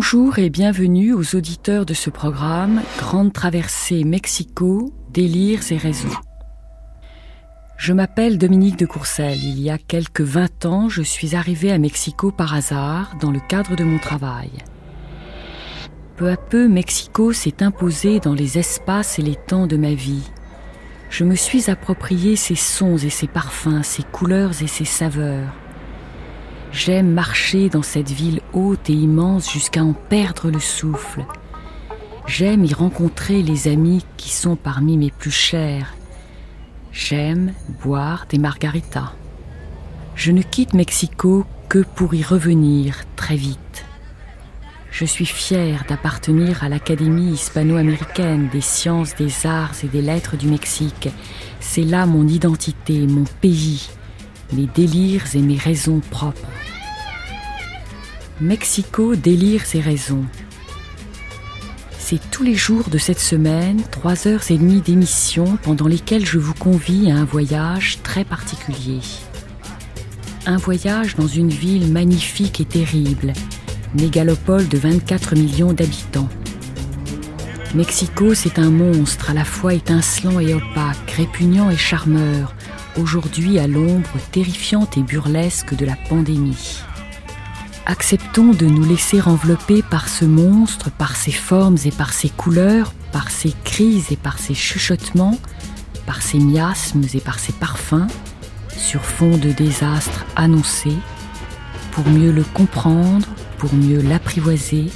Bonjour et bienvenue aux auditeurs de ce programme Grande traversée Mexico, délires et raisons. Je m'appelle Dominique de Courcelles. Il y a quelques 20 ans, je suis arrivée à Mexico par hasard dans le cadre de mon travail. Peu à peu, Mexico s'est imposé dans les espaces et les temps de ma vie. Je me suis approprié ses sons et ses parfums, ses couleurs et ses saveurs. J'aime marcher dans cette ville haute et immense jusqu'à en perdre le souffle. J'aime y rencontrer les amis qui sont parmi mes plus chers. J'aime boire des margaritas. Je ne quitte Mexico que pour y revenir très vite. Je suis fière d'appartenir à l'Académie hispano-américaine des sciences, des arts et des lettres du Mexique. C'est là mon identité, mon pays, mes délires et mes raisons propres. Mexico, délires et raisons. C'est tous les jours de cette semaine, trois heures et demie d'émission pendant lesquelles je vous convie à un voyage très particulier. Un voyage dans une ville magnifique et terrible, mégalopole de 24 millions d'habitants. Mexico, c'est un monstre à la fois étincelant et opaque, répugnant et charmeur, aujourd'hui à l'ombre terrifiante et burlesque de la pandémie. Acceptons de nous laisser envelopper par ce monstre, par ses formes et par ses couleurs, par ses cris et par ses chuchotements, par ses miasmes et par ses parfums, sur fond de désastre annoncé, pour mieux le comprendre, pour mieux l'apprivoiser,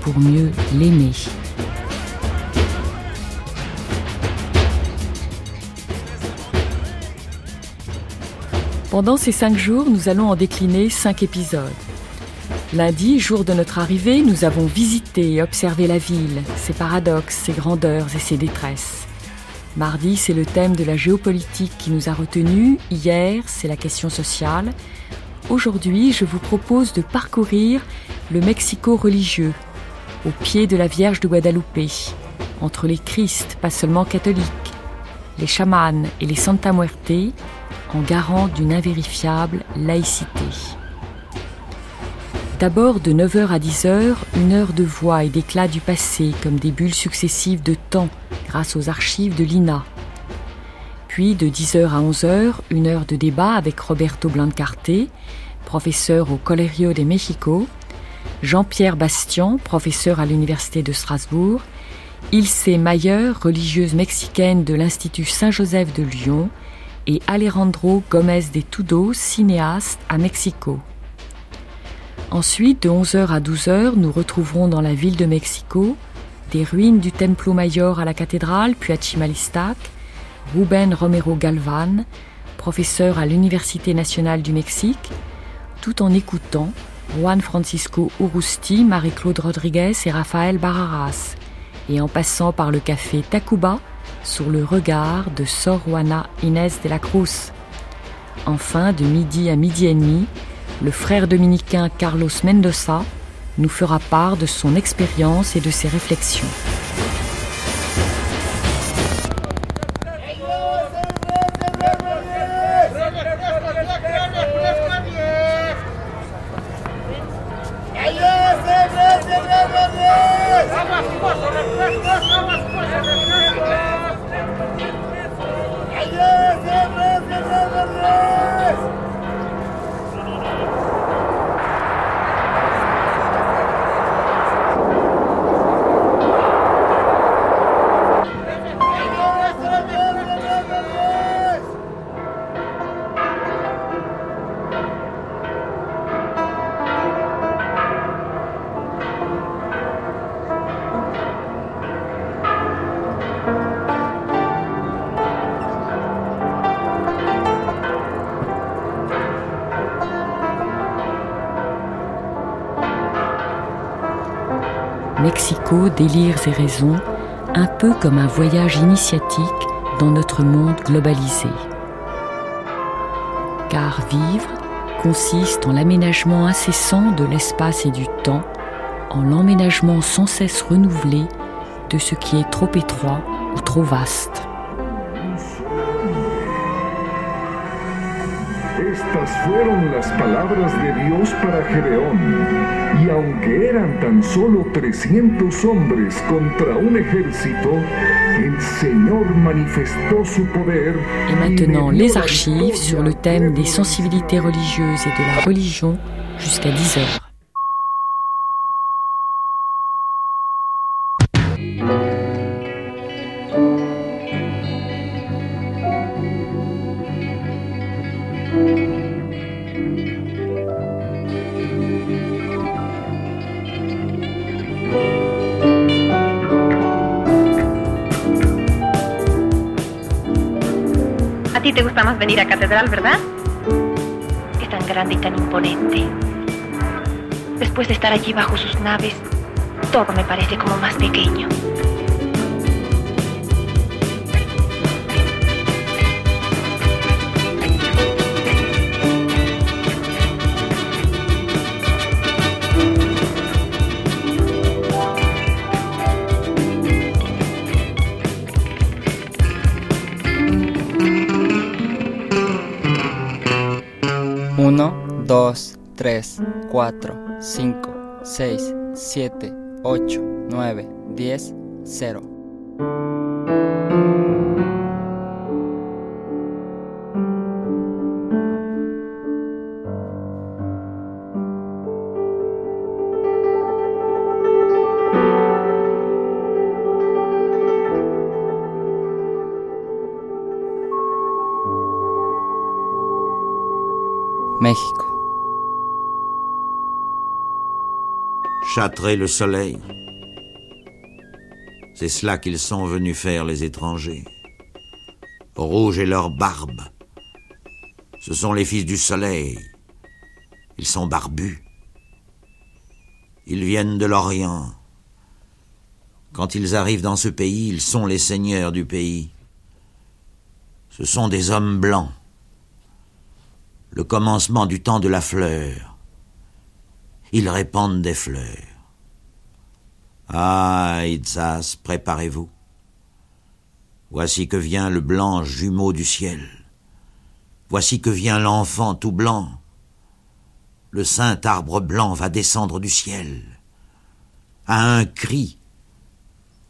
pour mieux l'aimer. Pendant ces cinq jours, nous allons en décliner cinq épisodes. Lundi, jour de notre arrivée, nous avons visité et observé la ville, ses paradoxes, ses grandeurs et ses détresses. Mardi, c'est le thème de la géopolitique qui nous a retenus. Hier, c'est la question sociale. Aujourd'hui, je vous propose de parcourir le Mexico religieux, au pied de la Vierge de Guadalupe, entre les Christ, pas seulement catholiques, les chamans et les Santa Muerte, en garant d'une invérifiable laïcité. D'abord de 9h à 10h, une heure de voix et d'éclat du passé comme des bulles successives de temps grâce aux archives de l'INA. Puis de 10h à 11h, une heure de débat avec Roberto Blancarte, professeur au Colegio de México, Jean-Pierre Bastian, professeur à l'Université de Strasbourg, Ilse Mayer, religieuse mexicaine de l'Institut Saint-Joseph de Lyon, et Alejandro Gomez de Tudo, cinéaste à Mexico. Ensuite, de 11h à 12h, nous retrouverons dans la ville de Mexico des ruines du Templo Mayor à la cathédrale, puis à Chimalistac, Ruben Romero Galvan, professeur à l'Université nationale du Mexique, tout en écoutant Juan Francisco Urusti, Marie-Claude Rodriguez et Rafael Barraras, et en passant par le café Tacuba, sur le regard de Sor Juana Inés de la Cruz. Enfin, de midi à midi et demi, le frère dominicain Carlos Mendoza nous fera part de son expérience et de ses réflexions. Délires et raisons, un peu comme un voyage initiatique dans notre monde globalisé. Car vivre consiste en l'aménagement incessant de l'espace et du temps, en l'emménagement sans cesse renouvelé de ce qui est trop étroit ou trop vaste. Estas fueron las palabras de Dios para Gedeón. Y aunque eran tan solo 300 hombres contra un ejército, el Señor manifestó su poder. Et maintenant, les archives sur le thème des sensibilités religieuses et de la religion jusqu'à 10 heures. Gusta más venir a Catedral, ¿verdad? Es tan grande y tan imponente. Después de estar allí bajo sus naves, todo me parece como más pequeño. 3, 4, 5, 6, 7, 8, 9, 10, 0. Châtrer le soleil. C'est cela qu'ils sont venus faire les étrangers. Rouge est leur barbe. Ce sont les fils du soleil. Ils sont barbus. Ils viennent de l'Orient. Quand ils arrivent dans ce pays, ils sont les seigneurs du pays. Ce sont des hommes blancs le commencement du temps de la fleur. Ils répandent des fleurs. Ah, Itzas, préparez-vous. Voici que vient le blanc jumeau du ciel. Voici que vient l'enfant tout blanc. Le saint arbre blanc va descendre du ciel. À un cri,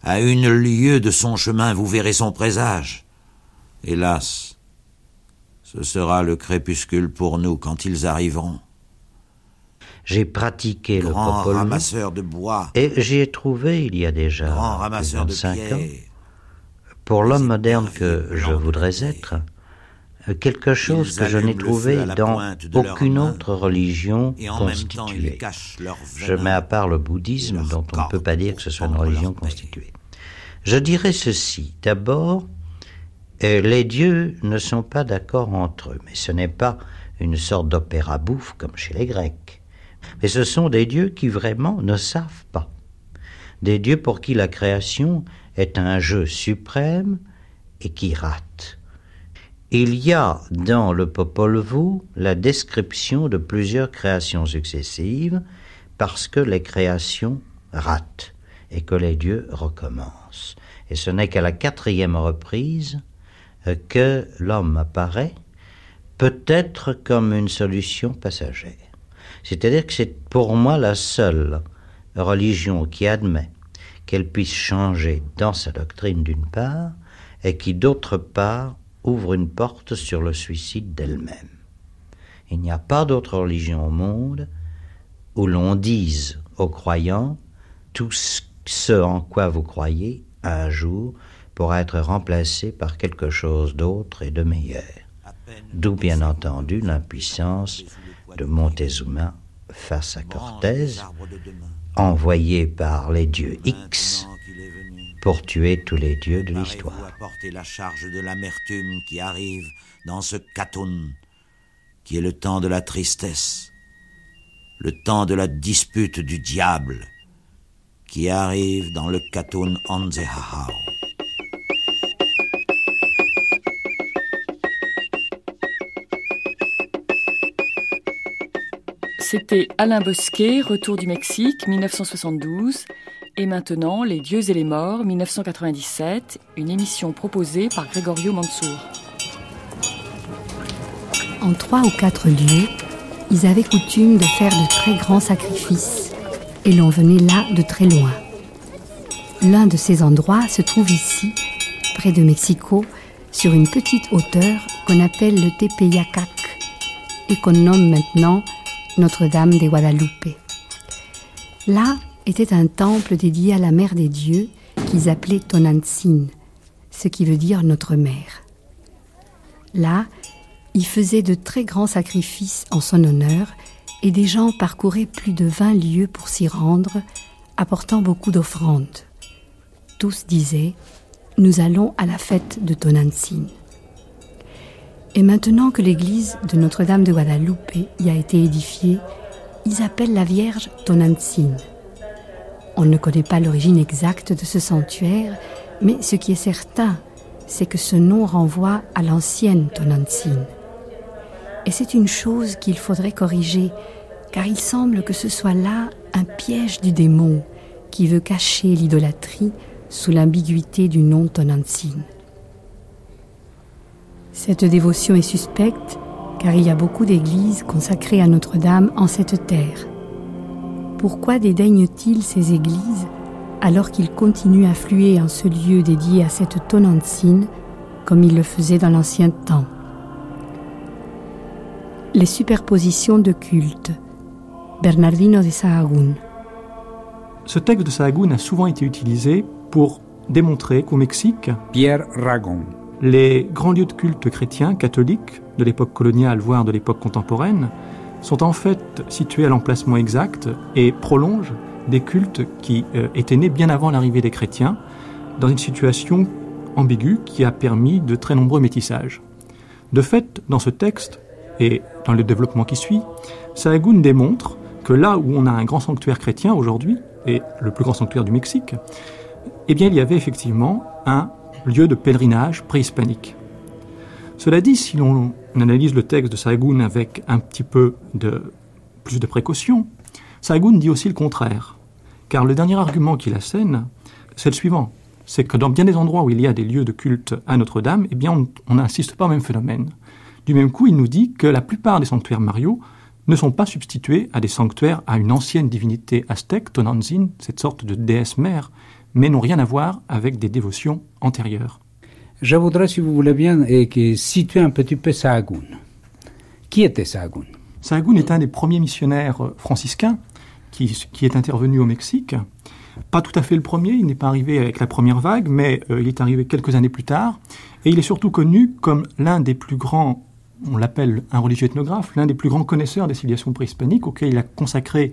à une lieue de son chemin, vous verrez son présage. Hélas, ce sera le crépuscule pour nous quand ils arriveront. J'ai pratiqué Grand le ramasseur de bois. Et j'y ai trouvé il y a déjà Grand ramasseur 25 de ans, pour l'homme moderne que je voudrais être, quelque chose que je n'ai trouvé dans aucune autre religion constituée. Je mets à part le bouddhisme, dont on ne peut pas dire que ce soit une religion constituée. Je dirais ceci. D'abord, les dieux ne sont pas d'accord entre eux, mais ce n'est pas une sorte d'opéra bouffe comme chez les Grecs. Mais ce sont des dieux qui vraiment ne savent pas. Des dieux pour qui la création est un jeu suprême et qui rate. Il y a dans le Popol Vuh la description de plusieurs créations successives parce que les créations ratent et que les dieux recommencent. Et ce n'est qu'à la quatrième reprise que l'homme apparaît peut-être comme une solution passagère. C'est-à-dire que c'est pour moi la seule religion qui admet qu'elle puisse changer dans sa doctrine d'une part et qui d'autre part ouvre une porte sur le suicide d'elle-même. Il n'y a pas d'autre religion au monde où l'on dise aux croyants tout ce en quoi vous croyez un jour pour être remplacé par quelque chose d'autre et de meilleur. D'où bien entendu l'impuissance de Montezuma face à Cortés, envoyé par les dieux X pour tuer tous les dieux de l'histoire. apporter la charge de l'amertume qui arrive dans ce Katoun, qui est le temps de la tristesse, le temps de la dispute du diable, qui arrive dans le Katoun Anzehahao. C'était Alain Bosquet, Retour du Mexique, 1972. Et maintenant, Les Dieux et les Morts, 1997, une émission proposée par Gregorio Mansour. En trois ou quatre lieux, ils avaient coutume de faire de très grands sacrifices, et l'on venait là de très loin. L'un de ces endroits se trouve ici, près de Mexico, sur une petite hauteur qu'on appelle le Tepeyacac et qu'on nomme maintenant Notre-Dame de Guadalupe. Là était un temple dédié à la mère des dieux qu'ils appelaient Tonantzin, ce qui veut dire notre mère. Là, ils faisaient de très grands sacrifices en son honneur et des gens parcouraient plus de vingt lieues pour s'y rendre, apportant beaucoup d'offrandes. Tous disaient Nous allons à la fête de Tonantzin. Et maintenant que l'église de Notre-Dame de Guadalupe y a été édifiée, ils appellent la Vierge Tonantzin. On ne connaît pas l'origine exacte de ce sanctuaire, mais ce qui est certain, c'est que ce nom renvoie à l'ancienne Tonantzin. Et c'est une chose qu'il faudrait corriger, car il semble que ce soit là un piège du démon qui veut cacher l'idolâtrie sous l'ambiguïté du nom Tonantzin. Cette dévotion est suspecte car il y a beaucoup d'églises consacrées à Notre-Dame en cette terre. Pourquoi dédaignent-ils ces églises alors qu'ils continuent à fluer en ce lieu dédié à cette Tonantzin comme ils le faisaient dans l'ancien temps? Les superpositions de cultes. Bernardino de Sahagún. Ce texte de Sahagún a souvent été utilisé pour démontrer qu'au Mexique, Pierre Ragon les grands lieux de culte chrétiens, catholiques, de l'époque coloniale, voire de l'époque contemporaine, sont en fait situés à l'emplacement exact et prolongent des cultes qui euh, étaient nés bien avant l'arrivée des chrétiens, dans une situation ambiguë qui a permis de très nombreux métissages. De fait, dans ce texte, et dans le développement qui suit, Sahagún démontre que là où on a un grand sanctuaire chrétien aujourd'hui, et le plus grand sanctuaire du Mexique, eh bien il y avait effectivement un lieu de pèlerinage préhispanique. Cela dit, si l'on analyse le texte de Sahagún avec un petit peu de plus de précaution, Sahagún dit aussi le contraire. Car le dernier argument qu'il assène, c'est le suivant. C'est que dans bien des endroits où il y a des lieux de culte à Notre-Dame, eh bien, on n'insiste pas au même phénomène. Du même coup, il nous dit que la plupart des sanctuaires Mario ne sont pas substitués à des sanctuaires à une ancienne divinité aztèque, Tonantzin, cette sorte de déesse mère, mais n'ont rien à voir avec des dévotions antérieures. Je voudrais, si vous voulez bien, situer un petit peu Sahagún. Qui était Sahagún Sahagún est un des premiers missionnaires franciscains qui, est intervenu au Mexique. Pas tout à fait le premier, il n'est pas arrivé avec la première vague, mais euh, il est arrivé quelques années plus tard. Et il est surtout connu comme l'un des plus grands on l'appelle un religieux ethnographe, l'un des plus grands connaisseurs des civilisations préhispaniques, auquel il a consacré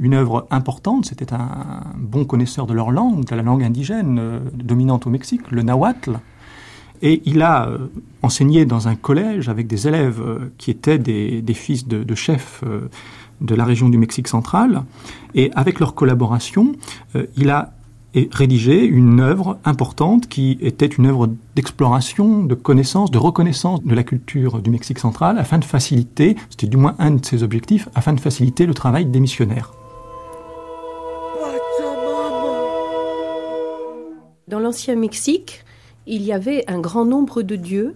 une œuvre importante. C'était un bon connaisseur de leur langue, de la langue indigène euh, dominante au Mexique, le nahuatl. Et il a euh, enseigné dans un collège avec des élèves euh, qui étaient des, fils de, chefs de la région du Mexique central. Et avec leur collaboration, il a rédigé une œuvre importante qui était une œuvre d'exploration, de connaissance, de reconnaissance de la culture du Mexique central afin de faciliter, c'était du moins un de ses objectifs, afin de faciliter le travail des missionnaires. Dans l'ancien Mexique, il y avait un grand nombre de dieux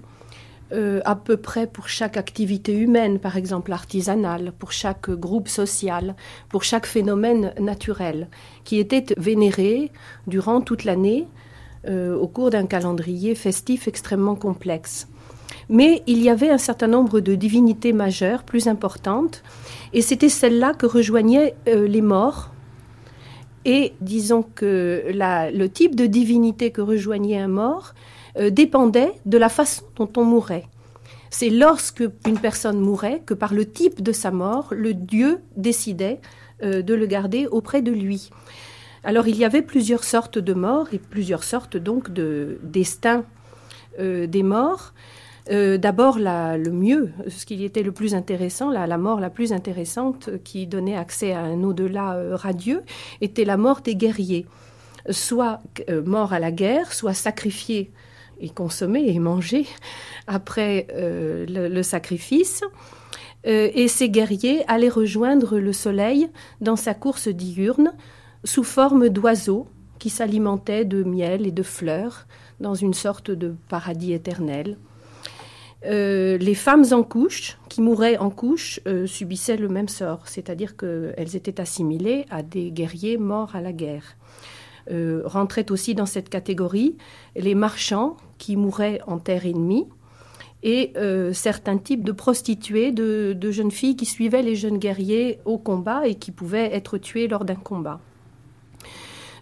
euh, à peu près pour chaque activité humaine, par exemple artisanale, pour chaque groupe social, pour chaque phénomène naturel, qui était vénéré durant toute l'année euh, au cours d'un calendrier festif extrêmement complexe. Mais il y avait un certain nombre de divinités majeures plus importantes, et c'était celle-là que rejoignaient euh, les morts. Et disons que le type de divinité que rejoignait un mort euh, dépendait de la façon dont on mourait. C'est lorsque une personne mourait que par le type de sa mort, le Dieu décidait euh, de le garder auprès de lui. Alors il y avait plusieurs sortes de morts et plusieurs sortes donc de destins euh, des morts. D'abord, le mieux, ce qui était le plus intéressant, la, la, mort la plus intéressante qui donnait accès à un au-delà radieux, était la mort des guerriers. Soit mort à la guerre, soit sacrifié et consommer et manger après euh, le, sacrifice. Euh, et ces guerriers allaient rejoindre le soleil dans sa course diurne sous forme d'oiseaux qui s'alimentaient de miel et de fleurs dans une sorte de paradis éternel. Euh, les femmes en couche, qui mouraient en couche, subissaient le même sort, c'est-à-dire qu'elles étaient assimilées à des guerriers morts à la guerre. Euh, rentraient aussi dans cette catégorie les marchands qui mouraient en terre ennemie et certains types de prostituées, de, jeunes filles qui suivaient les jeunes guerriers au combat et qui pouvaient être tuées lors d'un combat.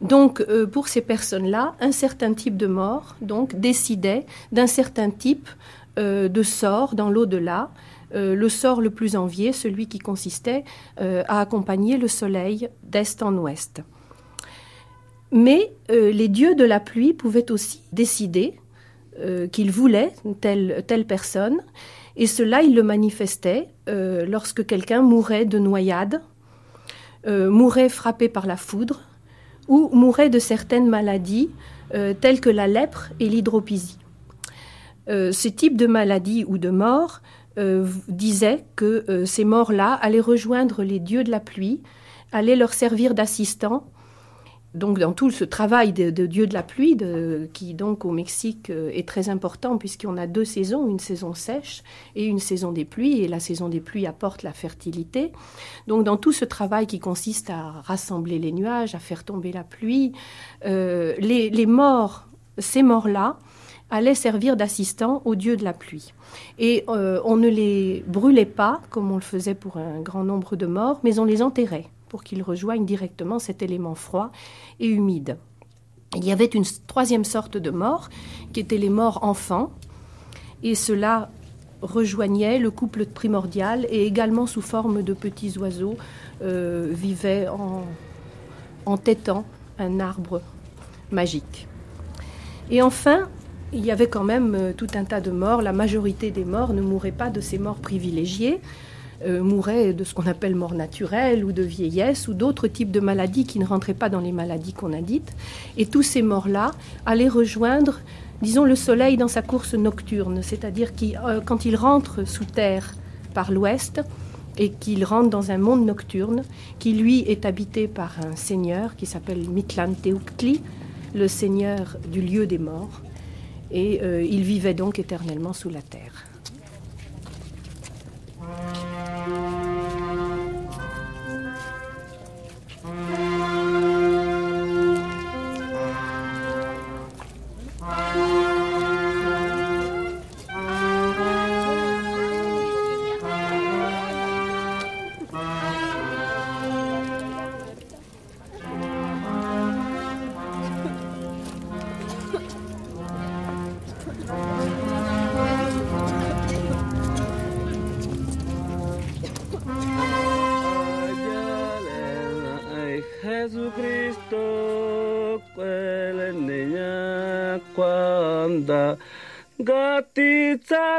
Donc, pour ces personnes-là, un certain type de mort donc, décidait d'un certain type euh, de sort dans l'au-delà. Euh, le sort le plus envié, celui qui consistait euh, à accompagner le soleil d'est en ouest. Mais les dieux de la pluie pouvaient aussi décider qu'ils voulaient telle, personne, et cela, ils le manifestaient lorsque quelqu'un mourait de noyade, mourait frappé par la foudre, ou mourait de certaines maladies telles que la lèpre et l'hydropisie. Euh, ce type de maladie ou de mort euh, disait que euh, ces morts-là allaient rejoindre les dieux de la pluie, allaient leur servir d'assistants. Donc dans tout ce travail de, dieux de la pluie, qui donc au Mexique est très important puisqu'on a deux saisons, une saison sèche et une saison des pluies, et la saison des pluies apporte la fertilité. Donc dans tout ce travail qui consiste à rassembler les nuages, à faire tomber la pluie, les morts, ces morts-là, allaient servir d'assistants aux dieux de la pluie. Et euh, on ne les brûlait pas, comme on le faisait pour un grand nombre de morts, mais on les enterrait pour qu'ils rejoignent directement cet élément froid et humide. Il y avait une troisième sorte de mort, qui étaient les morts enfants, et cela rejoignait le couple primordial et également sous forme de petits oiseaux euh, vivaient en, en tétant un arbre magique. Et enfin, il y avait quand même euh, tout un tas de morts. La majorité des morts ne mouraient pas de ces morts privilégiées, euh, mouraient de ce qu'on appelle mort naturelle ou de vieillesse ou d'autres types de maladies qui ne rentraient pas dans les maladies qu'on a dites. Et tous ces morts-là allaient rejoindre, disons, le soleil dans sa course nocturne, c'est-à-dire qu euh, quand il rentre sous terre par l'ouest, et qu'il rentre dans un monde nocturne qui, lui, est habité par un seigneur qui s'appelle Mitlan Teuctli, le seigneur du lieu des morts et euh, il vivait donc éternellement sous la terre.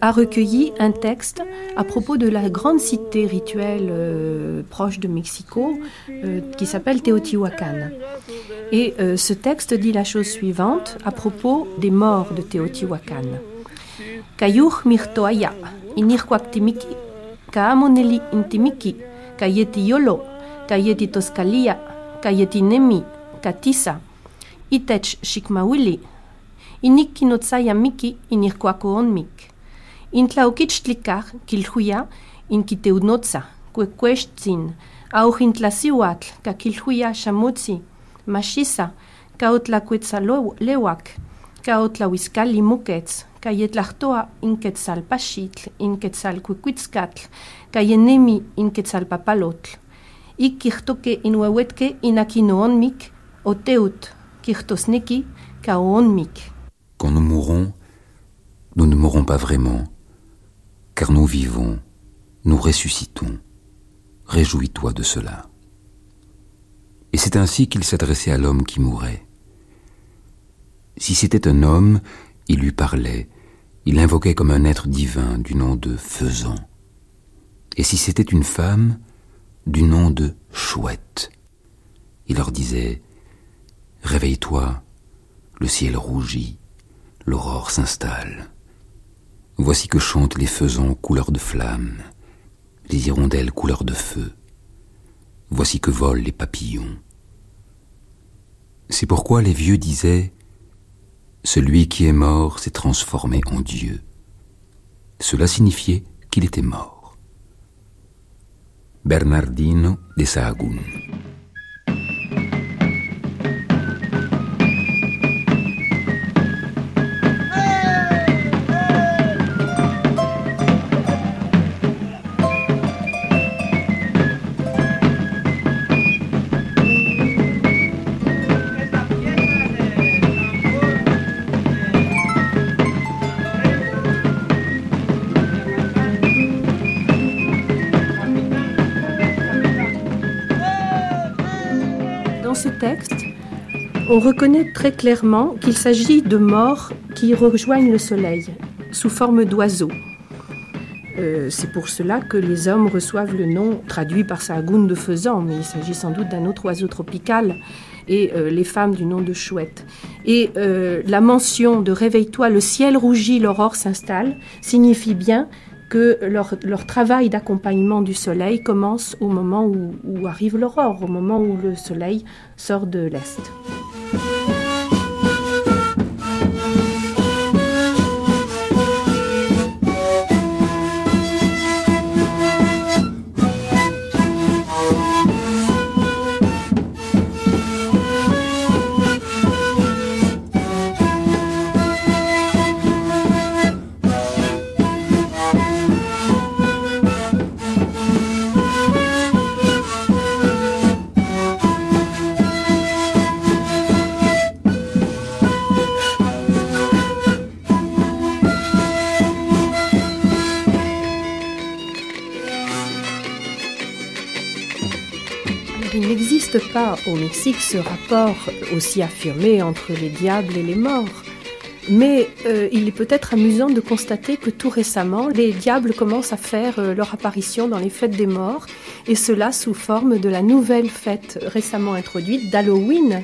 a recueilli un texte à propos de la grande cité rituelle euh, proche de Mexico euh, qui s'appelle Teotihuacan. Et euh, ce texte dit la chose suivante à propos des morts de Teotihuacan. Kayuh mirtoaya, inirquactimiki, kaamoneli intimiki, kayeti yolo, kayeti toscalia, kayeti nemi, katisa, itech shikmawili, inikinotsaya miki inirquacoonmik. Intlauquichtlicaj quilhuia inquiteunotza, cuecuechtzin, aujintlasiuatl, caquilhuia xamutzi, machisa, caotlacuetzaleuac, caotlahuiscali muquetz, cayetlahtoa inquetzalpaxitl, inquetzalcuicuitzcatl, cayenemi inquetzalpapalotl, iquihtoque inuehuetque inaquinoonmic, oteut, quihtosneki, caoonmic. Quand nous mourrons, nous ne mourrons pas vraiment car nous vivons, nous ressuscitons. Réjouis-toi de cela. Et c'est ainsi qu'il s'adressait à l'homme qui mourait. Si c'était un homme, il lui parlait, il l'invoquait comme un être divin du nom de faisant. Et si c'était une femme, du nom de chouette. Il leur disait Réveille-toi, le ciel rougit, l'aurore s'installe. Voici que chantent les faisans couleur de flamme, les hirondelles couleur de feu. Voici que volent les papillons. C'est pourquoi les vieux disaient Celui qui est mort s'est transformé en Dieu. Cela signifiait qu'il était mort. Bernardino de Sahagún. On reconnaît très clairement qu'il s'agit de morts qui rejoignent le soleil sous forme d'oiseaux. Euh, c'est pour cela que les hommes reçoivent le nom traduit par Sahagoun de faisan, mais il s'agit sans doute d'un autre oiseau tropical, et euh, les femmes du nom de chouette. Et euh, la mention de réveille-toi, le ciel rougit, l'aurore s'installe, signifie bien que leur, travail d'accompagnement du soleil commence au moment où arrive l'aurore, au moment où le soleil sort de l'est. Au Mexique ce rapport aussi affirmé entre les diables et les morts. Mais euh, il est peut-être amusant de constater que tout récemment, les diables commencent à faire euh, leur apparition dans les fêtes des morts, et cela sous forme de la nouvelle fête récemment introduite d'Halloween.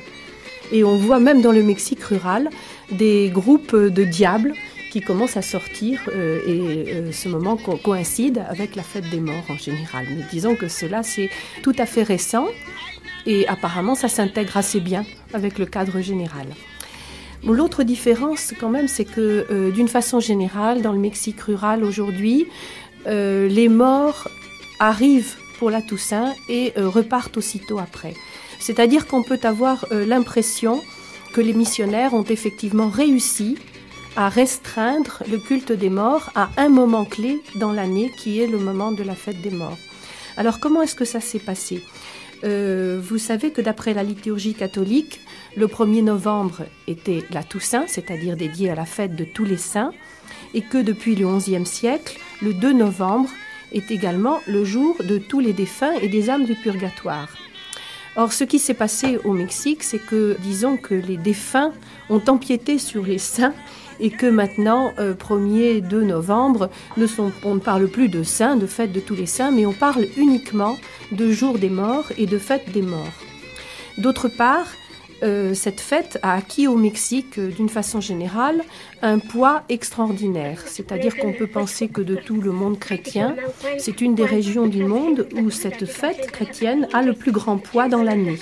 Et on voit même dans le Mexique rural des groupes de diables qui commencent à sortir, euh, et ce moment coïncide avec la fête des morts en général. Mais disons que cela, c'est tout à fait récent, et apparemment, ça s'intègre assez bien avec le cadre général. L'autre différence, quand même, c'est que euh, d'une façon générale, dans le Mexique rural aujourd'hui, euh, les morts arrivent pour la Toussaint et euh, repartent aussitôt après. C'est-à-dire qu'on peut avoir l'impression que les missionnaires ont effectivement réussi à restreindre le culte des morts à un moment clé dans l'année qui est le moment de la fête des morts. Alors comment est-ce que ça s'est passé? Euh, vous savez que d'après la liturgie catholique, le 1er novembre était la Toussaint, c'est-à-dire dédié à la fête de tous les saints, et que depuis le XIe siècle, le 2 novembre est également le jour de tous les défunts et des âmes du purgatoire. Or, ce qui s'est passé au Mexique, c'est que, disons que les défunts ont empiété sur les saints et que maintenant, 1er, euh, 2 novembre, on ne parle plus de saints, de fête de tous les saints, mais on parle uniquement de jour des morts et de fête des morts. D'autre part, euh, cette fête a acquis au Mexique, euh, d'une façon générale, un poids extraordinaire. C'est-à-dire qu'on peut penser que de tout le monde chrétien, c'est une des régions du monde où cette fête chrétienne a le plus grand poids dans l'année.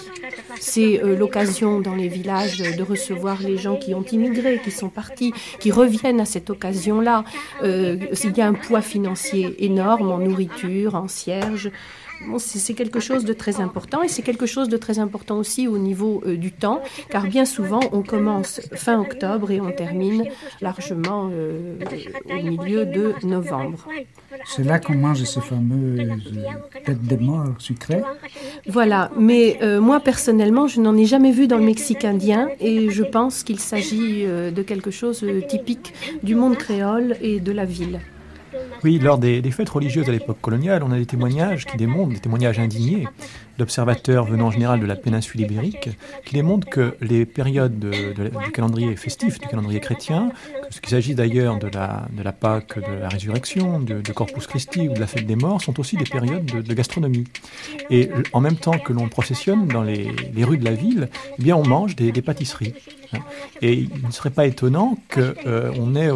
C'est euh, l'occasion dans les villages de recevoir les gens qui ont immigré, qui sont partis, qui reviennent à cette occasion-là. il y a un poids financier énorme en nourriture, en cierges c'est quelque chose de très important et c'est quelque chose de très important aussi au niveau euh, du temps, car bien souvent on commence fin octobre et on termine largement euh, au milieu de novembre. C'est là qu'on mange ces fameuses têtes de mort sucrées Voilà, mais euh, moi personnellement, je n'en ai jamais vu dans le Mexique indien et je pense qu'il s'agit de quelque chose typique du monde créole et de la ville. Oui, lors des, fêtes religieuses à l'époque coloniale, on a des témoignages qui démontrent, des témoignages indignés d'observateurs venant en général de la péninsule ibérique, qui démontrent que les périodes du calendrier festif, du calendrier chrétien, qu'il s'agisse d'ailleurs de la, de la Pâque, de la résurrection, de, Corpus Christi ou de la fête des morts, sont aussi des périodes de, gastronomie. Et en même temps que l'on processionne dans les, rues de la ville, eh bien on mange des, pâtisseries. Et il ne serait pas étonnant qu'on euh, ait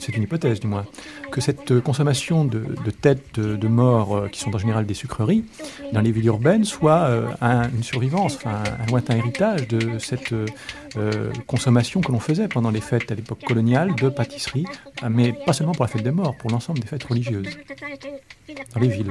c'est une hypothèse du moins, que cette consommation de, têtes de mort euh, qui sont en général des sucreries dans les villes urbaines soit euh, une survivance, enfin, un lointain héritage de cette euh, consommation que l'on faisait pendant les fêtes à l'époque coloniale de pâtisseries, mais pas seulement pour la fête des morts, pour l'ensemble des fêtes religieuses dans les villes.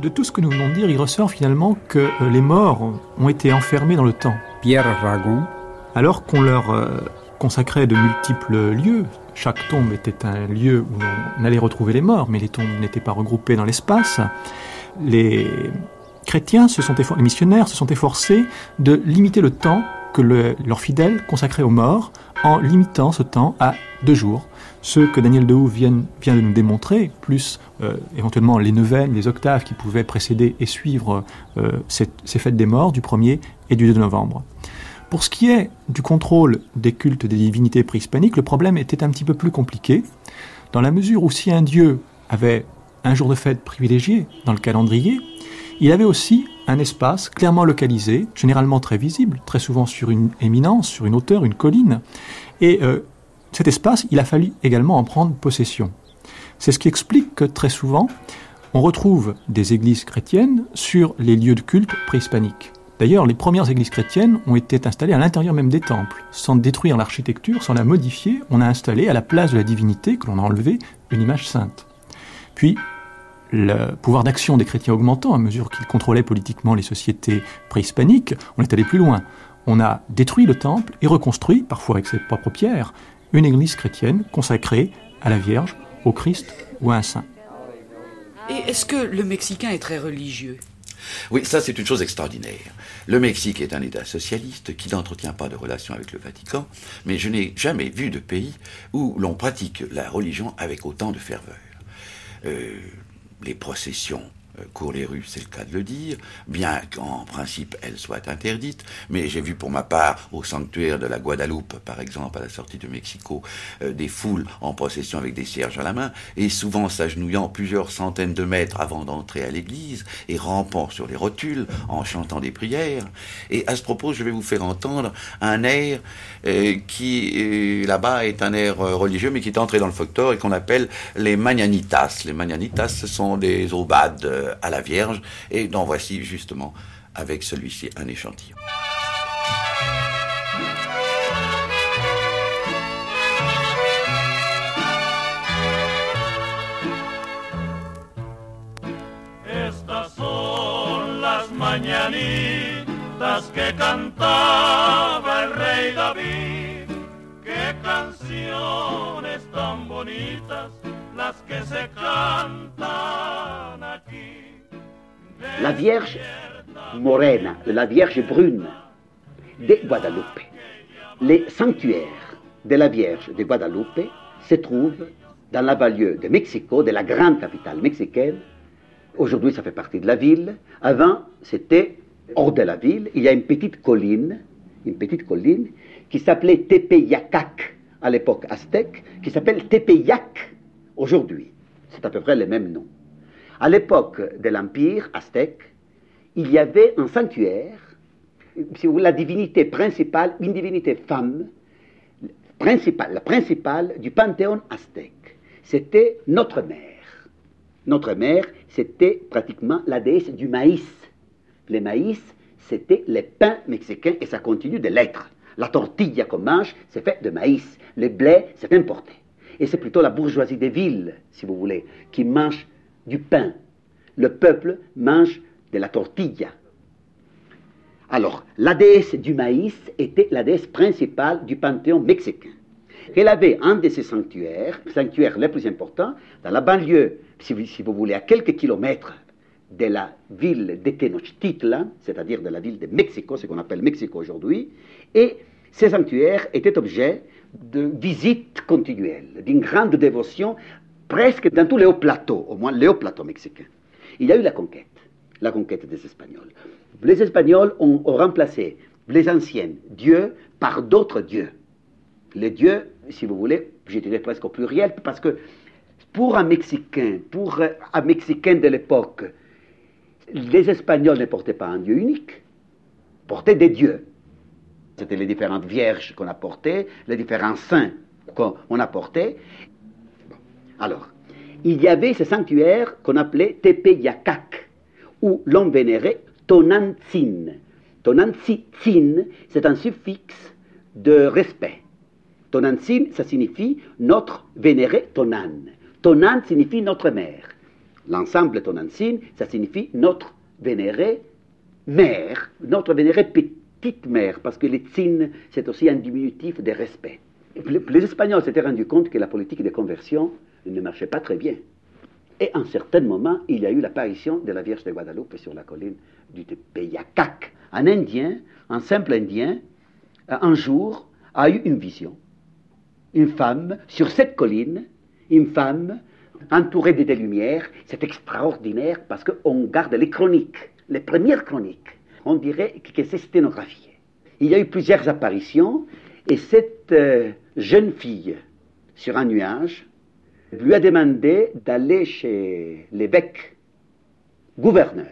De tout ce que nous venons de dire, il ressort finalement que euh, les morts ont été enfermés dans le temps. Pierre Ragon. Alors qu'on leur euh, consacrait de multiples lieux, chaque tombe était un lieu où on allait retrouver les morts, mais les tombes n'étaient pas regroupées dans l'espace. Les chrétiens, se sont les missionnaires se sont efforcés de limiter le temps que leurs fidèles consacraient aux morts en limitant ce temps à deux jours. Ce que Daniel vient, vient de nous démontrer, plus euh, éventuellement les neuvaines, les octaves qui pouvaient précéder et suivre euh, ces fêtes des morts du 1er et du 2 novembre. Pour ce qui est du contrôle des cultes des divinités préhispaniques, le problème était un petit peu plus compliqué, dans la mesure où si un dieu avait un jour de fête privilégié dans le calendrier, il avait aussi un espace clairement localisé, généralement très visible, très souvent sur une éminence, sur une hauteur, une colline, et euh, cet espace, il a fallu également en prendre possession. C'est ce qui explique que très souvent, on retrouve des églises chrétiennes sur les lieux de culte préhispaniques. D'ailleurs, les premières églises chrétiennes ont été installées à l'intérieur même des temples. Sans détruire l'architecture, sans la modifier, on a installé à la place de la divinité que l'on a enlevé une image sainte. Puis, le pouvoir d'action des chrétiens augmentant à mesure qu'ils contrôlaient politiquement les sociétés préhispaniques, on est allé plus loin. On a détruit le temple et reconstruit, parfois avec ses propres pierres, une église chrétienne consacrée à la Vierge, au Christ ou à un saint. Et est-ce que le Mexicain est très religieux? Oui, ça c'est une chose extraordinaire. Le Mexique est un État socialiste qui n'entretient pas de relations avec le Vatican, mais je n'ai jamais vu de pays où l'on pratique la religion avec autant de ferveur. Euh, les processions court les rues, c'est le cas de le dire, bien qu'en principe elle soit interdite, mais j'ai vu pour ma part au sanctuaire de la Guadeloupe, par exemple, à la sortie de Mexico, euh, des foules en procession avec des cierges à la main, et souvent s'agenouillant plusieurs centaines de mètres avant d'entrer à l'église, et rampant sur les rotules, en chantant des prières. Et à ce propos, je vais vous faire entendre un air euh, qui, là-bas, est un air religieux, mais qui est entré dans le folklore et qu'on appelle les Magnanitas. Les Magnanitas, ce sont des aubades à la Vierge, et dont voici justement avec celui-ci un échantillon. Estas son las mañanitas que cantaba el rey David. Qué canciones tan bonitas las que se cantan. La Vierge Morena, la Vierge brune de Guadalupe. Les sanctuaires de la Vierge de Guadalupe se trouvent dans la banlieue de Mexico, de la grande capitale mexicaine. Aujourd'hui, ça fait partie de la ville. Avant, c'était hors de la ville. Il y a une petite colline, une petite colline qui s'appelait Tepeyacac à l'époque aztèque, qui s'appelle Tepeyac aujourd'hui. C'est à peu près le même nom. À l'époque de l'Empire aztèque, il y avait un sanctuaire, la divinité principale, une divinité femme, principale, la principale du panthéon aztèque. C'était notre mère. Notre mère, c'était pratiquement la déesse du maïs. Le maïs, c'était le pain mexicain et ça continue de l'être. La tortilla qu'on mange, c'est fait de maïs. Le blé, c'est importé. Et c'est plutôt la bourgeoisie des villes, si vous voulez, qui mange du pain. le peuple mange de la tortilla. Alors, la déesse du maïs était la déesse principale du panthéon mexicain. Elle avait un de ses sanctuaires, le sanctuaire le plus important, dans la banlieue, si vous, si vous voulez, à quelques kilomètres de la ville de Tenochtitlan, c'est-à-dire de la ville de Mexico, ce qu'on appelle Mexico aujourd'hui, et ces sanctuaires étaient objets de visites continuelles, d'une grande dévotion, presque dans tous les hauts plateaux, au moins les hauts plateaux mexicains. Il y a eu la conquête, la conquête des Espagnols. Les Espagnols ont, remplacé les anciens dieux par d'autres dieux. Les dieux, si vous voulez, je dirais presque au pluriel, parce que pour un Mexicain, pour un Mexicain de l'époque, les Espagnols ne portaient pas un dieu unique, portaient des dieux. C'était les différentes vierges qu'on apportait, les différents saints qu'on apportait. Alors, il y avait ce sanctuaire qu'on appelait Tepeyacac, où l'on vénérait Tonantzin. Tonantzin, c'est un suffixe de respect. Tonantzin, ça signifie notre vénéré Tonan. Tonan signifie notre mère. L'ensemble Tonantzin, ça signifie notre vénérée mère, notre vénérée petite mère, parce que les tzin, c'est aussi un diminutif de respect. Les Espagnols s'étaient rendus compte que la politique de conversion ne marchait pas très bien. Et un certain moment, il y a eu l'apparition de la Vierge de Guadalupe sur la colline du Tepeyacac. Un Indien, un simple Indien, un jour a eu une vision. Une femme, sur cette colline, une femme entourée de des lumières, c'est extraordinaire parce qu'on garde les chroniques, les premières chroniques. On dirait que c'est sténographié. Il y a eu plusieurs apparitions et cette euh, jeune fille, sur un nuage, lui a demandé d'aller chez l'évêque gouverneur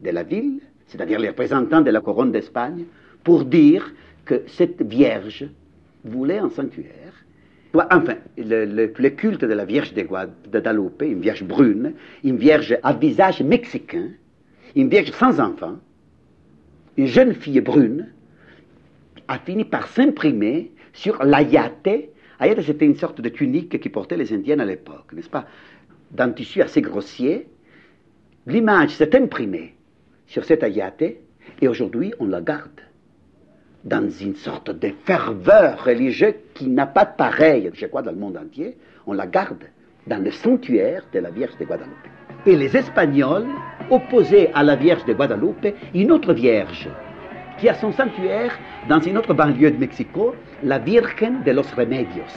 de la ville, c'est-à-dire les représentants de la couronne d'Espagne, pour dire que cette vierge voulait un sanctuaire. Enfin, le, culte de la Vierge de Guadalupe, une vierge brune, une vierge à visage mexicain, une vierge sans enfant, une jeune fille brune, a fini par s'imprimer sur l'ayate. Ayate, c'était une sorte de tunique qui portaient les Indiennes à l'époque, n'est-ce pas? D'un tissu assez grossier. L'image s'est imprimée sur cette ayate et aujourd'hui on la garde dans une sorte de ferveur religieuse qui n'a pas de pareil, je crois, dans le monde entier. On la garde dans le sanctuaire de la Vierge de Guadalupe. Et les Espagnols opposaient à la Vierge de Guadalupe une autre Vierge qui a son sanctuaire dans une autre banlieue de Mexico, la Virgen de los Remedios,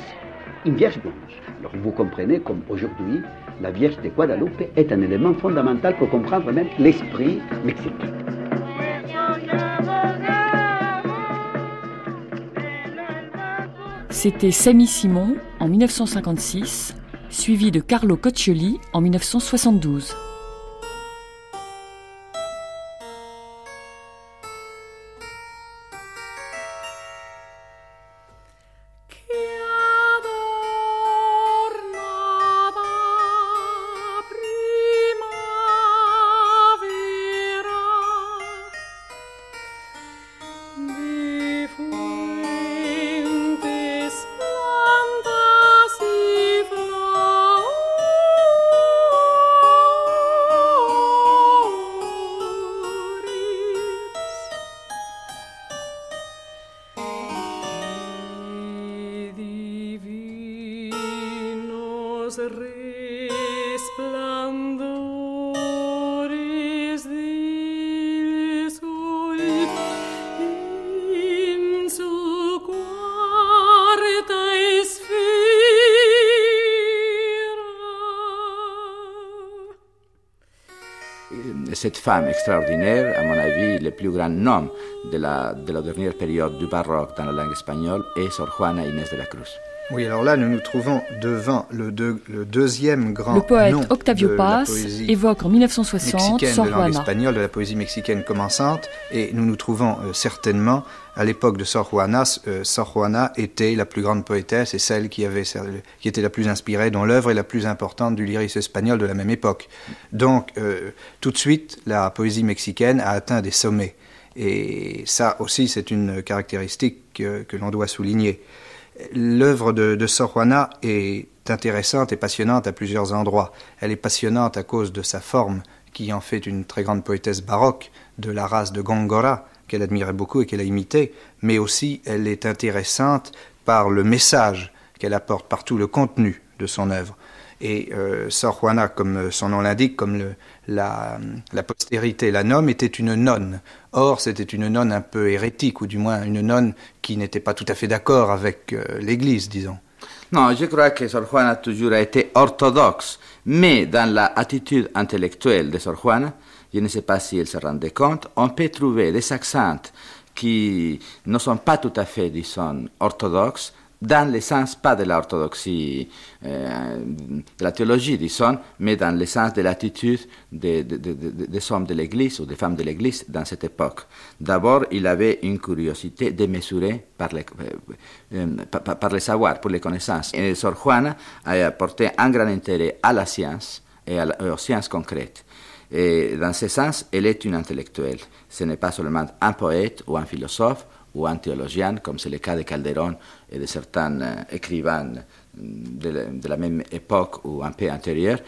une Vierge blanche. Alors vous comprenez comme aujourd'hui, la Vierge de Guadalupe est un élément fondamental pour comprendre même l'esprit mexicain. C'était Samy Simon en 1956, suivi de Carlo Coccioli en 1972. Cette femme extraordinaire, à mon avis, le plus grand nom de la, de la dernière période du baroque dans la langue espagnole est Sor Juana Inés de la Cruz. Oui, alors là, nous nous trouvons devant le, deux, le deuxième grand Le poète nom Octavio de Paz la évoque en 1960 mexicaine de langue espagnole, de la poésie mexicaine commençante, et nous nous trouvons euh, certainement à l'époque de Sor Juana. Euh, Sor Juana était la plus grande poétesse et celle qui, avait, qui était la plus inspirée, dont l'œuvre est la plus importante du lyrisme espagnol de la même époque. Donc, euh, tout de suite, la poésie mexicaine a atteint des sommets. Et ça aussi, c'est une caractéristique que, que l'on doit souligner. L'œuvre de, de Sor Juana est intéressante et passionnante à plusieurs endroits. Elle est passionnante à cause de sa forme, qui en fait une très grande poétesse baroque de la race de Gongora, qu'elle admirait beaucoup et qu'elle a imité, mais aussi elle est intéressante par le message qu'elle apporte, par tout le contenu de son œuvre. Et euh, Sor Juana, comme son nom l'indique, comme le, la, postérité la nomme, était une nonne. Or, c'était une nonne un peu hérétique, ou du moins une nonne qui n'était pas tout à fait d'accord avec euh, l'Église, disons. Non, je crois que Sor Juana a toujours été orthodoxe, mais dans l'attitude intellectuelle de Sor Juana, je ne sais pas si elle se rendait compte, on peut trouver des accents qui ne sont pas tout à fait, disons, orthodoxes, dans le sens pas de l'orthodoxie euh, de la théologie, disons, mais dans le sens de l'attitude des, hommes de l'Église ou des femmes de l'Église dans cette époque. D'abord, il avait une curiosité démesurée par les, euh, euh, par les savoirs, pour les connaissances. Et Sor Juana a apporté un grand intérêt à la science et à la, aux sciences concrètes. Et dans ce sens, elle est une intellectuelle. Ce n'est pas seulement un poète ou un philosophe, ou un théologien, comme c'est le cas de Calderon et de certains euh, écrivains de la, de la, même époque ou un peu antérieure.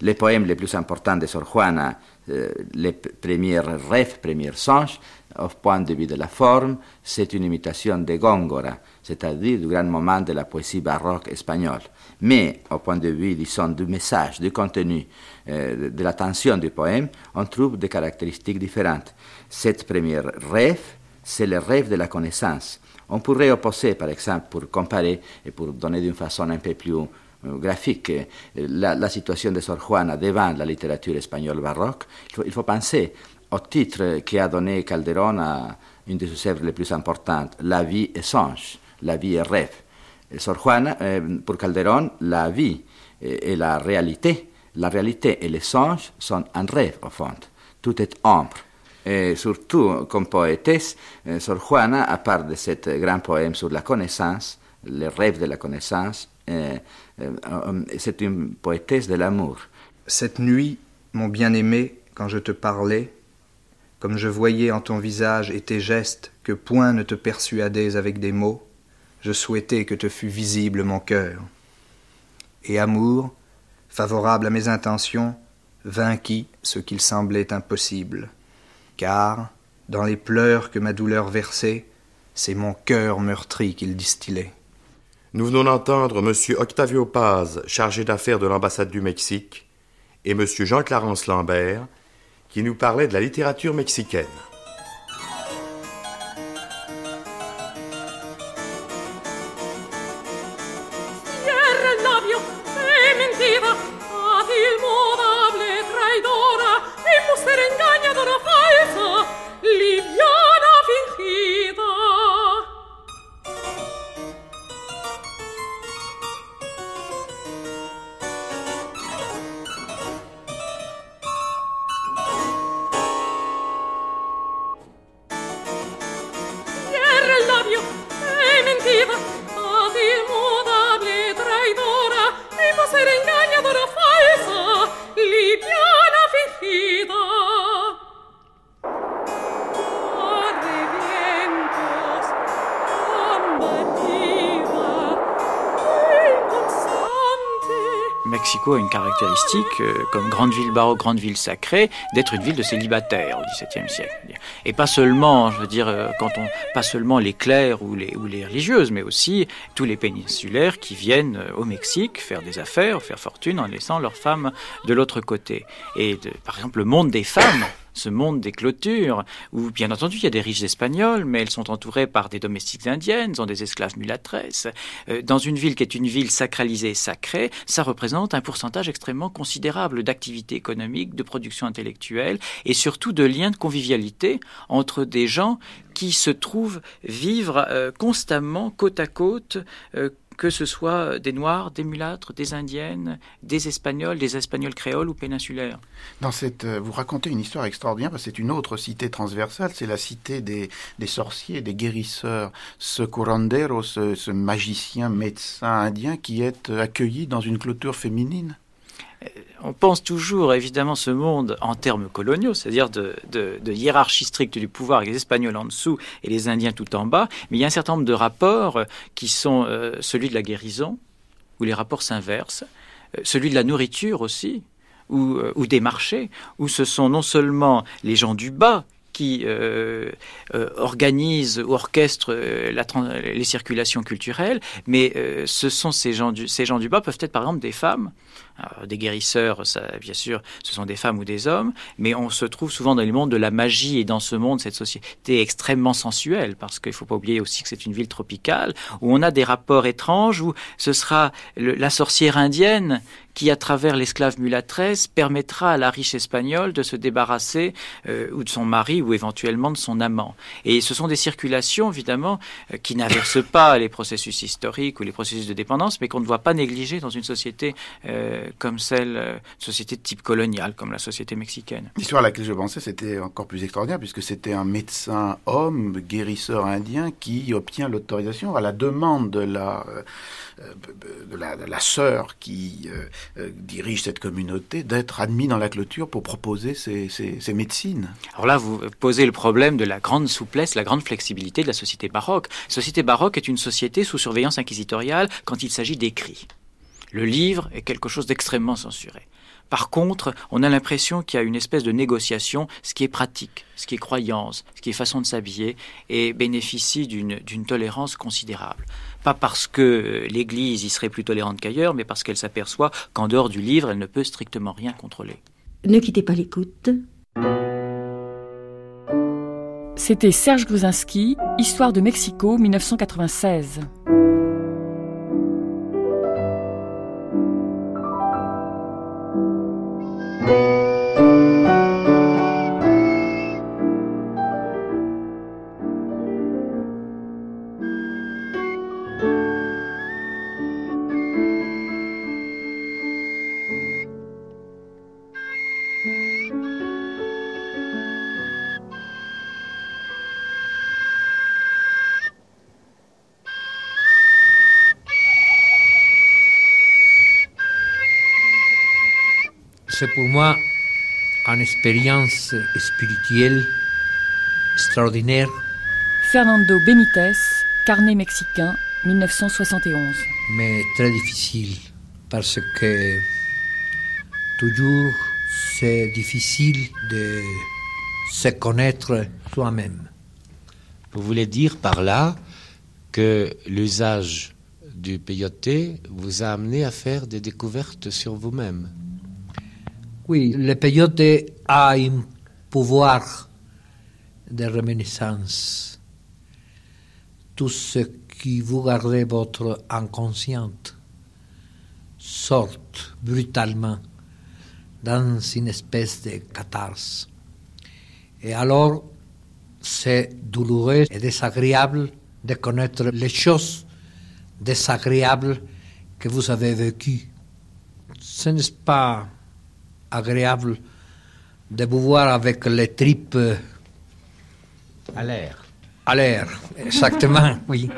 Les poèmes les plus importants de Sor Juana, euh, les premiers rêves, premiers songes, au point de vue de la forme, c'est une imitation de Góngora, c'est-à-dire du grand moment de la poésie baroque espagnole. Mais au point de vue, disons, du message, du contenu, euh, de l'attention du poème, on trouve des caractéristiques différentes. Cette première rêve, c'est le rêve de la connaissance. On pourrait opposer, par exemple, pour comparer et pour donner d'une façon un peu plus euh, graphique la, la, situation de Sor Juana devant la littérature espagnole baroque. Il faut, penser au titre qu'a donné Calderón à une de ses œuvres les plus importantes, La vie est songe, la vie est rêve. Sor Juana, euh, pour Calderón, la vie et la réalité, la réalité et les songes sont un rêve au fond. Tout est ombre. Et surtout, comme poétesse, Sor Juana, à part de cet grand poème sur la connaissance, le rêve de la connaissance, c'est une poétesse de l'amour. Cette nuit, mon bien-aimé, quand je te parlais, comme je voyais en ton visage et tes gestes que point ne te persuadais avec des mots, je souhaitais que te fût visible mon cœur. Et amour, favorable à mes intentions, vainquit ce qu'il semblait impossible car, dans les pleurs que ma douleur versait, c'est mon cœur meurtri qu'il distillait. Nous venons d'entendre M. Octavio Paz, chargé d'affaires de l'ambassade du Mexique, et M. Jean-Clarence Lambert, qui nous parlait de la littérature mexicaine. Caractéristique, euh, comme grande ville baroque, grande ville sacrée, d'être une ville de célibataires au XVIIe siècle. Et pas seulement, je veux dire, euh, quand on, pas seulement les clercs ou les, religieuses, mais aussi tous les péninsulaires qui viennent euh, au Mexique faire des affaires, faire fortune en laissant leurs femmes de l'autre côté. Et par exemple, le monde des femmes ce monde des clôtures, où bien entendu il y a des riches espagnols, mais elles sont entourées par des domestiques indiennes, ont des esclaves mulâtresses. Euh, dans une ville qui est une ville sacralisée, sacrée, ça représente un pourcentage extrêmement considérable d'activité économique, de production intellectuelle et surtout de liens de convivialité entre des gens qui se trouvent vivre euh, constamment côte à côte. Euh, que ce soit des Noirs, des mulâtres, des Indiennes, des Espagnols, des Espagnols créoles ou péninsulaires. Dans cette, vous racontez une histoire extraordinaire c'est une autre cité transversale, c'est la cité des, sorciers, des guérisseurs. Ce curandero, ce, ce magicien médecin indien qui est accueilli dans une clôture féminine on pense toujours évidemment ce monde en termes coloniaux, c'est-à-dire de, hiérarchie stricte du pouvoir avec les Espagnols en dessous et les Indiens tout en bas, mais il y a un certain nombre de rapports qui sont euh, celui de la guérison, où les rapports s'inversent, euh, celui de la nourriture aussi, ou, des marchés, où ce sont non seulement les gens du bas qui euh, euh, organise ou orchestre euh, la, les circulations culturelles, mais ce sont ces gens, du, ces gens du bas peuvent être par exemple des femmes, des guérisseurs, ça, bien sûr, ce sont des femmes ou des hommes, mais on se trouve souvent dans le monde de la magie et dans ce monde, cette société extrêmement sensuelle, parce qu'il ne faut pas oublier aussi que c'est une ville tropicale, où on a des rapports étranges, où ce sera la sorcière indienne qui, à travers l'esclave mulâtresse, permettra à la riche espagnole de se débarrasser euh, ou de son mari ou éventuellement de son amant. Et ce sont des circulations, évidemment, euh, qui n'inversent pas les processus historiques ou les processus de dépendance, mais qu'on ne doit pas négliger dans une société euh, comme celle, société de type colonial, comme la société mexicaine. L'histoire à laquelle je pensais, c'était encore plus extraordinaire, puisque c'était un médecin homme, guérisseur indien, qui obtient l'autorisation à la demande de la de la, la sœur qui euh, dirige cette communauté d'être admis dans la clôture pour proposer ses, médecines. Alors là, vous posez le problème de la grande souplesse, la grande flexibilité de la société baroque. La société baroque est une société sous surveillance inquisitoriale quand il s'agit d'écrits. Le livre est quelque chose d'extrêmement censuré. Par contre, on a l'impression qu'il y a une espèce de négociation, ce qui est pratique, ce qui est croyance, ce qui est façon de s'habiller, et bénéficie d'une tolérance considérable. Pas parce que l'Église y serait plus tolérante qu'ailleurs, mais parce qu'elle s'aperçoit qu'en dehors du livre, elle ne peut strictement rien contrôler. Ne quittez pas l'écoute. C'était Serge Gruzinski, Histoire de Mexico, 1996. C'est pour moi une expérience spirituelle extraordinaire. Fernando Benitez, Carnet mexicain, 1971. Mais très difficile, parce que toujours c'est difficile de se connaître soi-même. Vous voulez dire par là que l'usage du peyote vous a amené à faire des découvertes sur vous-même? Oui, le peyote a un pouvoir de réminiscence. Tout ce qui vous gardez votre inconscient sort brutalement dans une espèce de catharsis. Et alors, c'est douloureux et désagréable de connaître les choses désagréables que vous avez vécues. Ce n'est pas agréable de boire avec les tripes à l'air. À l'air, exactement, oui.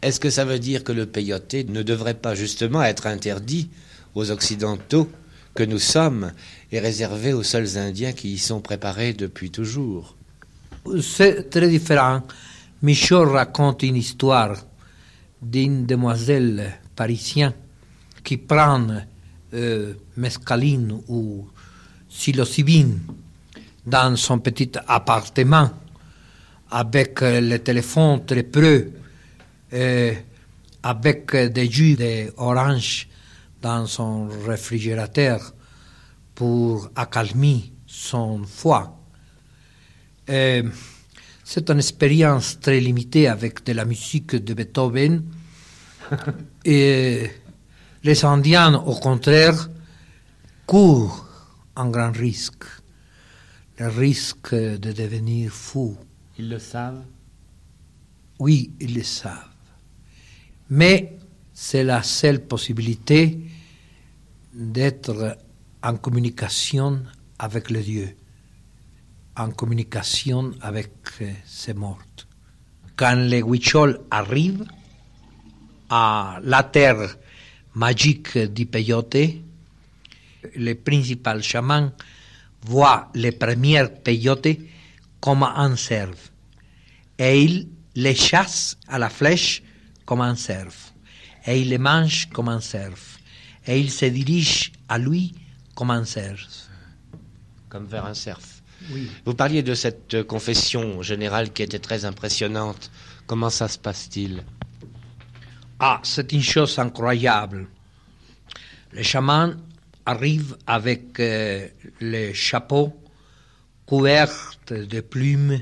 Est-ce que ça veut dire que le peyote ne devrait pas justement être interdit aux Occidentaux que nous sommes et réservé aux seuls Indiens qui y sont préparés depuis toujours? C'est très différent. Michaud raconte une histoire d'une demoiselle parisienne qui prend euh, mescaline ou psilocybine dans son petit appartement avec le téléphone très près, et avec des jus d'orange dans son réfrigérateur pour accalmer son foie. C'est une expérience très limitée avec de la musique de Beethoven. et les Indiens, au contraire, courent un grand risque, le risque de devenir fous. Ils le savent? Oui, ils le savent. Mais c'est la seule possibilité d'être en communication avec le Dieu, en communication avec ses morts. Quand les Huichol arrivent à la terre magique du peyote, le principal chaman voit les premiers peyotes comme un cerf et il les chasse à la flèche comme un cerf. et il les mange comme un cerf, et il se dirige à lui comme un cerf. Comme vers un cerf. Oui. Vous parliez de cette confession générale qui était très impressionnante. Comment ça se passe-t-il? Ah, c'est une chose incroyable. Les chamans arrivent avec euh, les chapeaux couverts de plumes,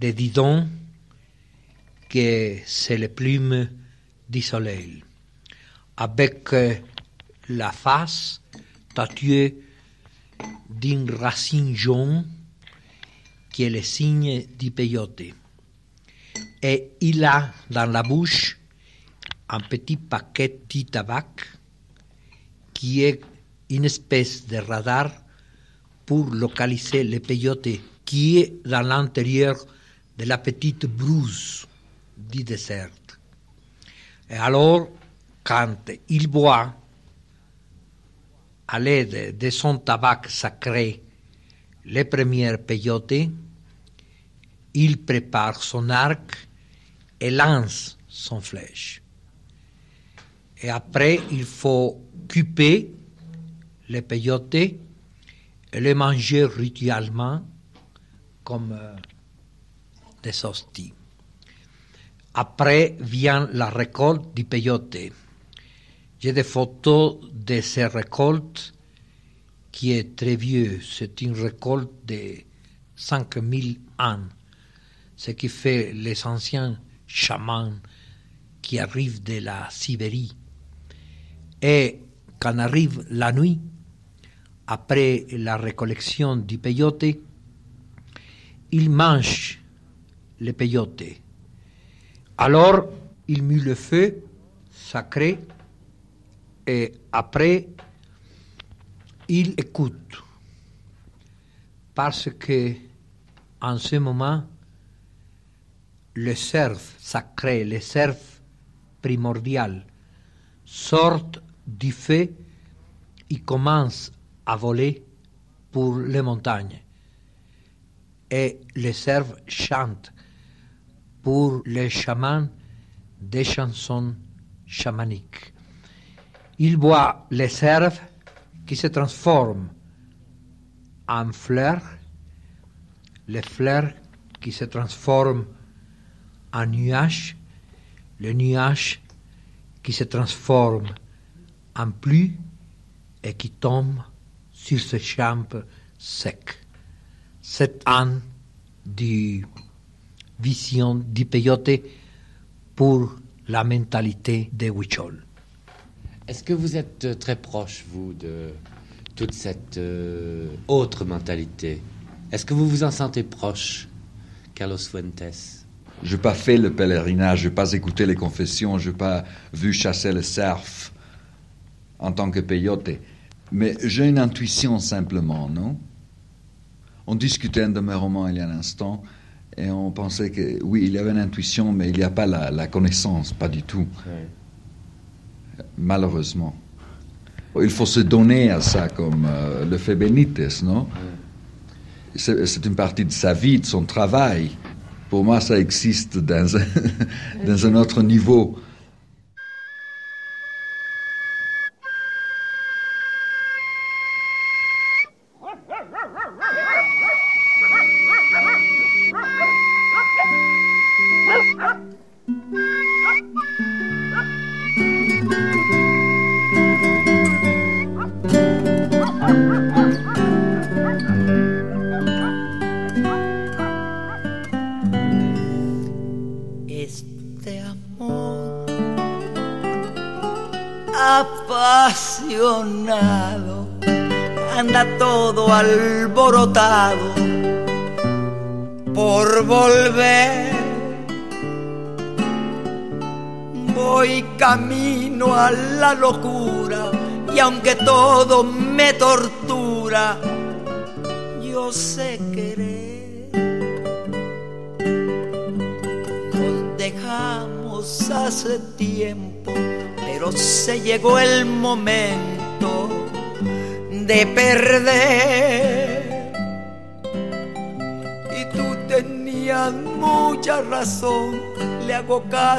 de didons, que c'est les plumes du soleil, avec euh, la face tatouée d'une racine jaune qui est le signe du peyote. Et il a dans la bouche un petit paquet de tabac qui est une espèce de radar pour localiser le peyote qui est dans l'intérieur de la petite brousse du désert. Et alors, quand il boit, à l'aide de son tabac sacré, les premières peyotes, il prépare son arc et lance son flèche. Et après, il faut couper les peyotes et les manger rituellement comme euh, des hosties. Après vient la récolte du peyote. J'ai des photos de ces récoltes qui est très vieux. C'est une récolte de 5000 ans, ce qui fait les anciens chamans qui arrivent de la Sibérie. Et quand arrive la nuit, après la récollection du peyote, ils mangent le peyote. Alors, il mit le feu sacré et après, il écoute. Parce que, en ce moment, le cerf sacré, le cerf primordial, sort du feu et commence à voler pour les montagnes. Et les cerfs chantent pour les chamans des chansons chamaniques. Il voit les cerfs qui se transforment en fleurs, les fleurs qui se transforment en nuages, les nuages qui se transforment en pluie et qui tombent sur ce champ sec. Cette âne du vision du peyote pour la mentalité des Huichol. Est-ce que vous êtes euh, très proche, vous, de toute cette euh, autre mentalité? Est-ce que vous vous en sentez proche, Carlos Fuentes? Je n'ai pas fait le pèlerinage, je n'ai pas écouté les confessions, je n'ai pas vu chasser le cerf en tant que peyote. Mais j'ai une intuition simplement, non? On discutait de mes romans il y a un instant et on pensait que oui, il y avait une intuition, mais il n'y a pas la, connaissance, pas du tout. Malheureusement. Il faut se donner à ça comme euh, le fait Benitez, non? C'est une partie de sa vie, de son travail. Pour moi, ça existe dans dans un autre niveau.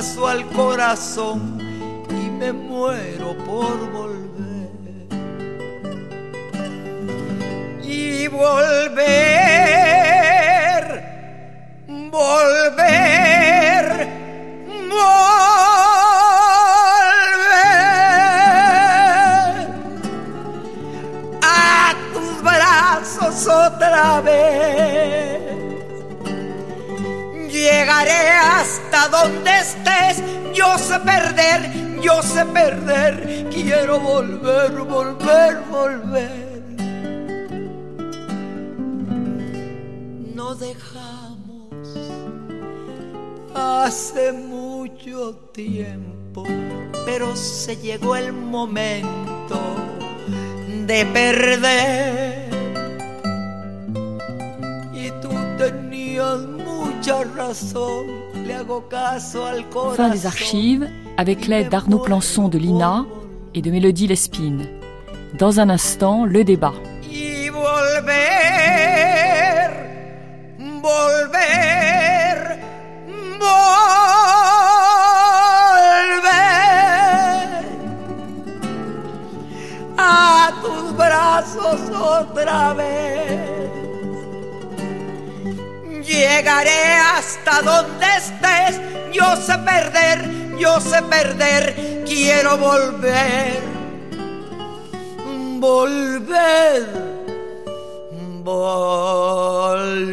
Al corazón me muero por volver. Y volver, volver, volver a tus brazos otra vez. Llegaré hasta donde estés, yo sé perder, yo sé perder, quiero volver, volver, volver. No dejamos hace mucho tiempo, pero se llegó el momento de perder. Y tú tenías mucha razón, Fin des archives avec l'aide d'Arnaud Plançon de l'INA et de Mélodie Lespine. Dans un instant, le débat. vez. Llegaré hasta donde Yo sé perder, yo sé perder, quiero volver, volver, volver.